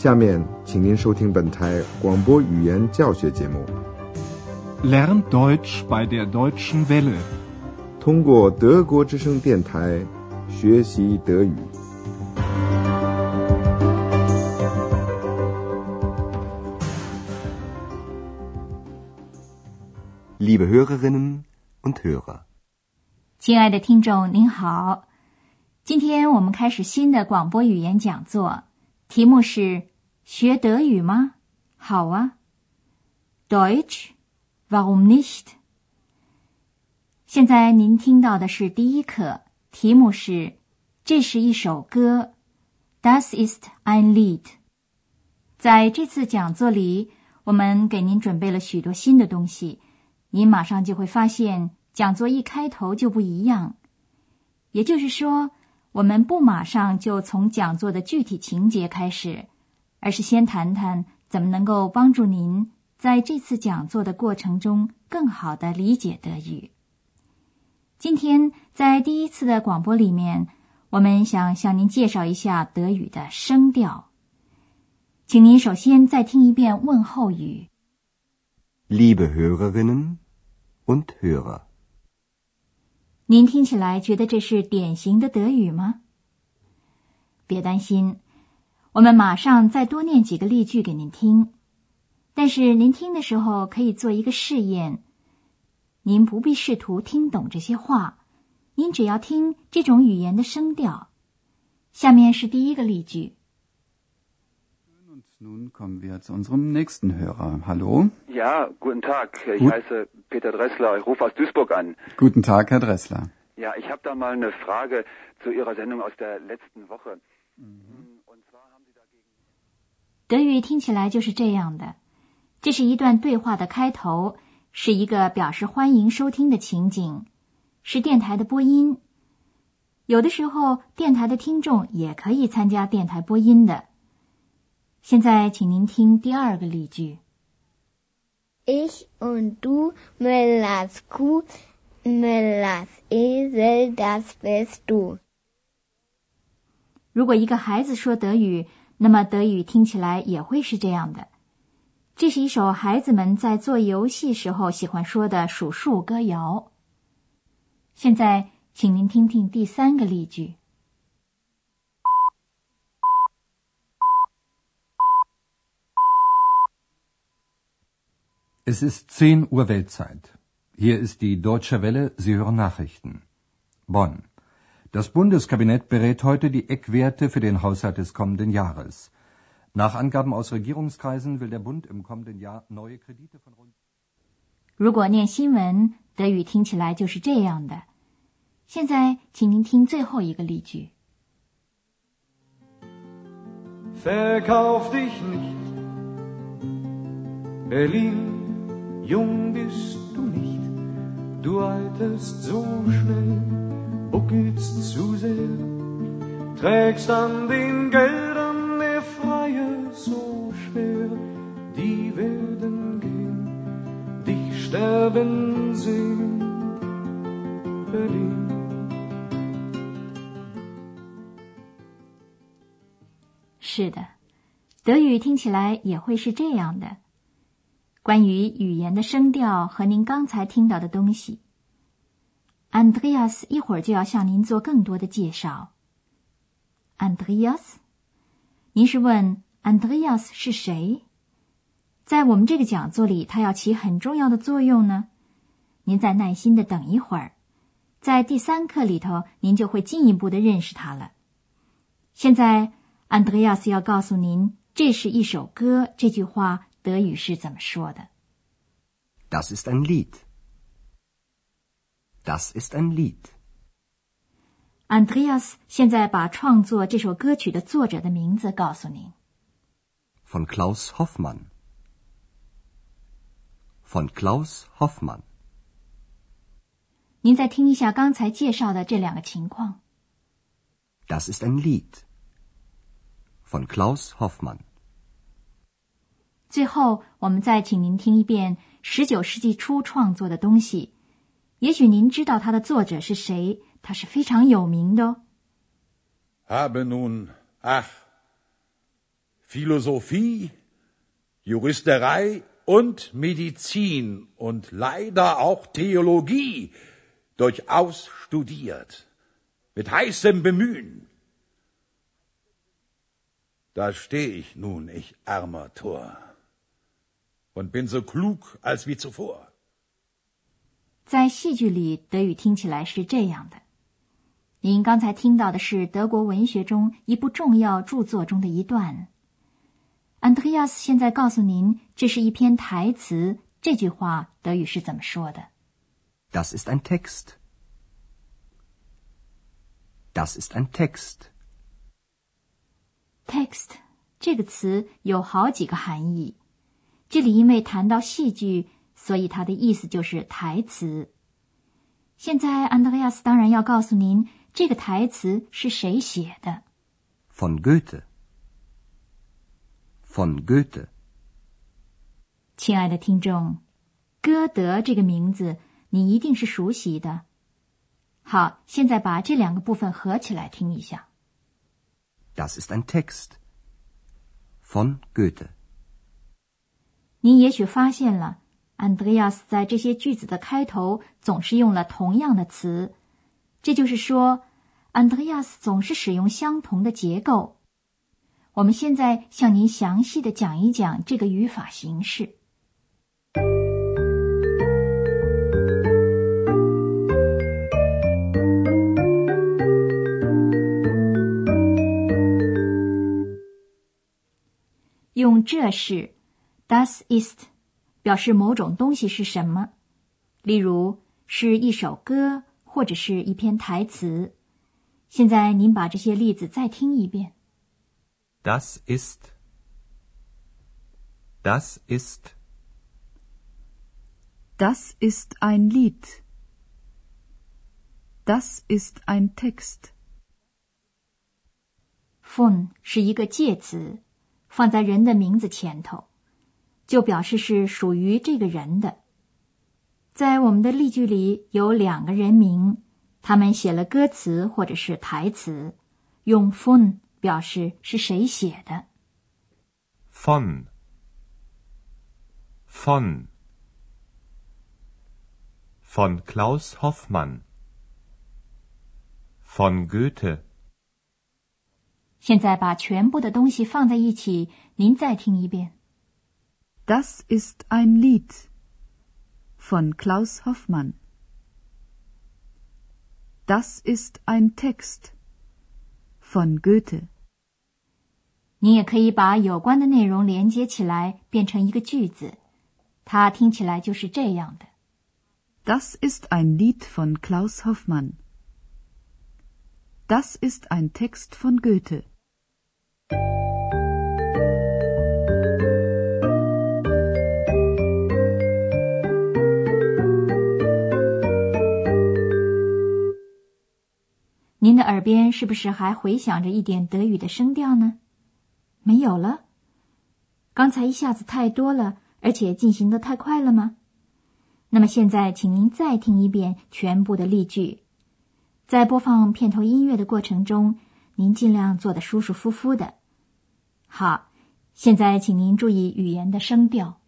下面，请您收听本台广播语言教学节目。Lern Deutsch bei der Deutschen Welle，通过德国之声电台学习德语。Liebe Hörerinnen und Hörer，亲爱的听众您好，今天我们开始新的广播语言讲座，题目是学德语吗？好啊，Deutsch，warum nicht？现在您听到的是第一课，题目是这是一首歌，Das ist ein Lied。在这次讲座里，我们给您准备了许多新的东西。您马上就会发现，讲座一开头就不一样。也就是说，我们不马上就从讲座的具体情节开始，而是先谈谈怎么能够帮助您在这次讲座的过程中更好的理解德语。今天在第一次的广播里面，我们想向您介绍一下德语的声调，请您首先再听一遍问候语。Liebe Hörerinnen und Hörer，您听起来觉得这是典型的德语吗？别担心，我们马上再多念几个例句给您听。但是您听的时候可以做一个试验，您不必试图听懂这些话，您只要听这种语言的声调。下面是第一个例句。Nun kommen wir zu unserem nächsten Hörer. Hallo? Ja, guten Tag. Ich Gut. heiße Peter Dressler. Ich rufe aus Duisburg an. Guten Tag, Herr Dressler. Ja, ich habe da mal eine Frage zu Ihrer Sendung aus der letzten Woche. 德语听起来就是这样的，这是一段对话的开头，是一个表示欢迎收听的情景，是电台的播音。有的时候，电台的听众也可以参加电台播音的。现在，请您听第二个例句。Ich und du, Müllers Kuh, Müllers Esel, das bist du. 如果一个孩子说德语，那么德语听起来也会是这样的。这是一首孩子们在做游戏时候喜欢说的数数歌谣。现在，请您听听第三个例句。Es ist 10 Uhr Weltzeit. Hier ist die Deutsche Welle, Sie hören Nachrichten. Bonn. Das Bundeskabinett berät heute die Eckwerte für den Haushalt des kommenden Jahres. Nach Angaben aus Regierungskreisen will der Bund im kommenden Jahr neue Kredite von rund 如果念新闻，德语听起来就是这样的。现在，请您听最后一个例句。 Verkauf dich nicht. Berlin, jung bist du nicht. Du alterst so schnell, Buckelst zu sehr, trägst an den Geldern der Freie so schwer. Die werden gehen, dich sterben sehen. Berlin. 是的，德语听起来也会是这样的。关于语言的声调和您刚才听到的东西，Andreas 一会儿就要向您做更多的介绍。Andreas，您是问 Andreas 是谁？在我们这个讲座里，他要起很重要的作用呢。您再耐心的等一会儿，在第三课里头，您就会进一步的认识他了。现在。，Andreas 要告诉您，这是一首歌。这句话德语是怎么说的 Das ist ein Lied. Das ist ein Lied. Andreas 现在把创作这首歌曲的作者的名字告诉您。Von Klaus Hoffmann. Von Klaus Hoffmann. 您再听一下刚才介绍的这两个情况。Das ist ein Lied. Von Klaus Hoffmann. 最后，我们再请您听一遍十九世纪初创作的东西。也许您知道它的作者是谁，他是非常有名的哦。 Habe nun, ach, Philosophie, Juristerei und Medizin und leider auch Theologie durchaus studiert, mit heißem Bemühen. Da steh ich nun, ich armer Tor, und bin so klug als wie zuvor. 在戏剧里，德语听起来是这样的。您刚才听到的是德国文学中一部重要著作中的一段。安德烈亚斯现在告诉您，这是一篇台词。这句话德语是怎么说的？Das ist ein Text. Das ist ein Text. Text 这个词有好几个含义。这里因为谈到戏剧，所以它的意思就是台词。现在安德烈亚斯当然要告诉您，这个台词是谁写的？Von Goethe. von Goethe。亲爱的听众，歌德这个名字你一定是熟悉的。好，现在把这两个部分合起来听一下。Das ist ein Text von Goethe。您也许发现了，安德烈亚斯在这些句子的开头总是用了同样的词，这就是说，安德烈亚斯总是使用相同的结构。我们现在向您详细的讲一讲这个语法形式。用这是，das ist，表示某种东西是什么，例如是一首歌或者是一篇台词。现在您把这些例子再听一遍。Das ist. Das ist. Das ist ein Lied. Das ist ein Text. Von 是一个介词，放在人的名字前头，就表示是属于这个人的。在我们的例句里有两个人名，他们写了歌词或者是台词，用 von。表示是谁写的。von von von Klaus Hoffmann von Goethe。现在把全部的东西放在一起，您再听一遍。Das ist ein Lied von Klaus Hoffmann. Das ist ein Text von Goethe。你也可以把有关的内容连接起来，变成一个句子，它听起来就是这样的：Das ist ein Lied von Klaus Hoffmann. Das ist ein Text von Goethe. 您的耳边是不是还回响着一点德语的声调呢？没有了。刚才一下子太多了，而且进行的太快了吗？那么现在，请您再听一遍全部的例句。在播放片头音乐的过程中，您尽量坐得舒舒服服的。好，现在请您注意语言的声调。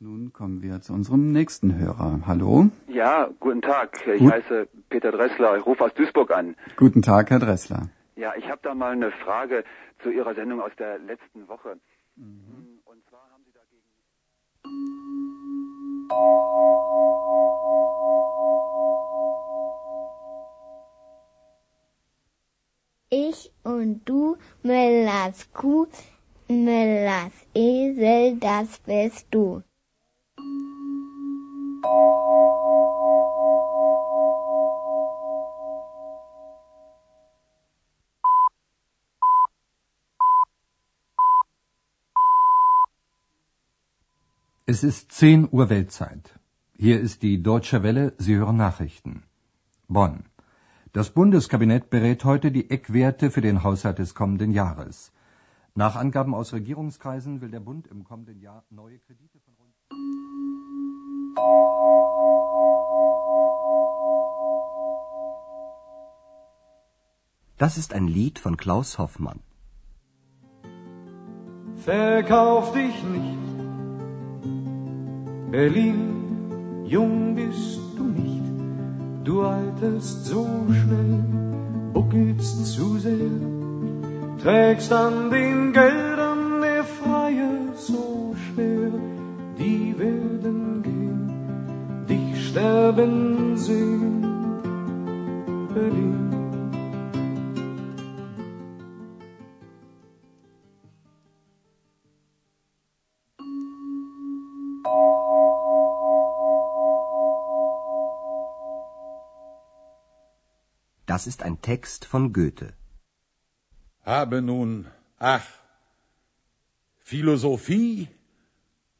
Nun kommen wir zu unserem nächsten Hörer. Hallo. Ja, guten Tag. Ich Gut. heiße Peter Dressler. Ich rufe aus Duisburg an. Guten Tag, Herr Dressler. Ja, ich habe da mal eine Frage zu Ihrer Sendung aus der letzten Woche. Mhm. Und zwar haben Sie dagegen. Und du, Müllers Kuh, Müllers Esel, das bist du. Es ist 10 Uhr Weltzeit. Hier ist die Deutsche Welle, Sie hören Nachrichten. Bonn. Das Bundeskabinett berät heute die Eckwerte für den Haushalt des kommenden Jahres. Nach Angaben aus Regierungskreisen will der Bund im kommenden Jahr neue Kredite von rund Das ist ein Lied von Klaus Hoffmann. Verkauf dich nicht. Berlin, jung bist du. Du alterst so schnell, buckelst zu sehr. Trägst an den Geldern Das ist ein Text von Goethe. Habe nun, ach, Philosophie,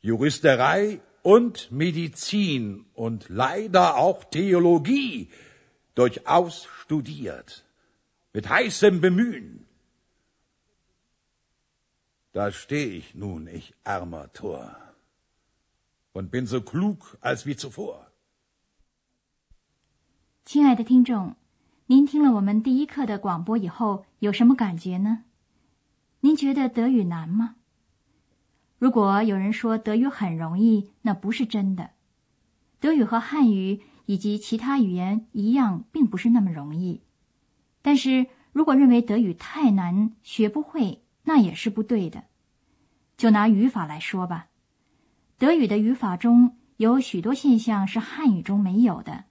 Juristerei und Medizin und leider auch Theologie durchaus studiert, mit heißem Bemühen. Da steh ich nun, ich armer Tor, und bin so klug als wie zuvor. 亲爱的听众， 您听了我们第一课的广播以后，有什么感觉呢？您觉得德语难吗？如果有人说德语很容易，那不是真的。德语和汉语以及其他语言一样，并不是那么容易。但是如果认为德语太难，学不会，那也是不对的。就拿语法来说吧，德语的语法中有许多现象是汉语中没有的。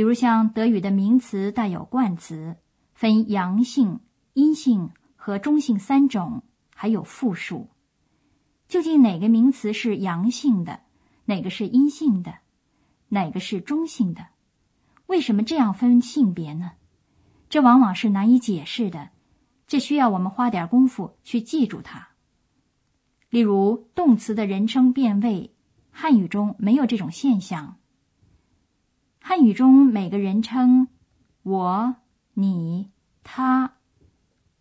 比如像德语的名词带有冠词，分阳性、阴性和中性三种，还有复数。究竟哪个名词是阳性的，哪个是阴性的，哪个是中性的？为什么这样分性别呢？这往往是难以解释的，这需要我们花点功夫去记住它。例如，动词的人称变位，汉语中没有这种现象。汉语中每个人称我、你、他、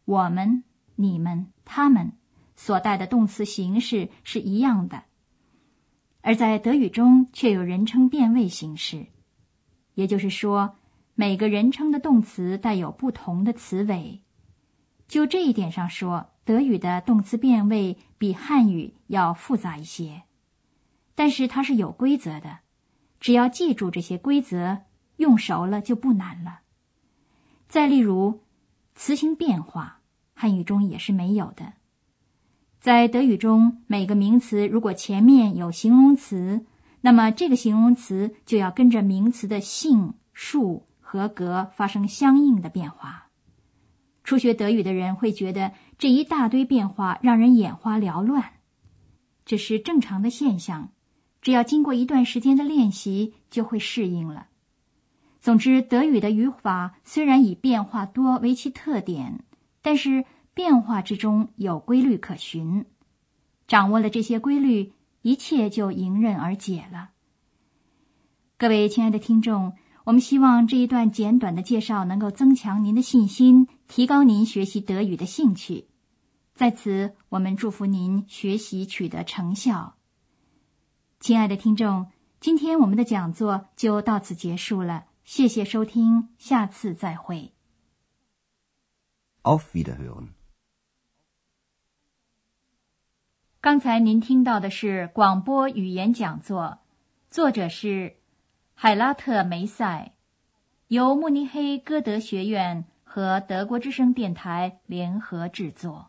我们、你们、他们所带的动词形式是一样的，而在德语中却有人称变位形式，也就是说，每个人称的动词带有不同的词尾。就这一点上说，德语的动词变位比汉语要复杂一些，但是它是有规则的。只要记住这些规则，用熟了就不难了。再例如，词形变化，汉语中也是没有的。在德语中，每个名词如果前面有形容词，那么这个形容词就要跟着名词的性、数和格发生相应的变化。初学德语的人会觉得这一大堆变化让人眼花缭乱，这是正常的现象。只要经过一段时间的练习，就会适应了。总之，德语的语法虽然以变化多为其特点，但是变化之中有规律可循。掌握了这些规律，一切就迎刃而解了。各位亲爱的听众，我们希望这一段简短的介绍能够增强您的信心，提高您学习德语的兴趣。在此，我们祝福您学习取得成效。亲爱的听众，今天我们的讲座就到此结束了，谢谢收听，下次再会。Auf Wiederhören. 刚才您听到的是广播语言讲座，作者是海拉特梅塞，由慕尼黑歌德学院和德国之声电台联合制作。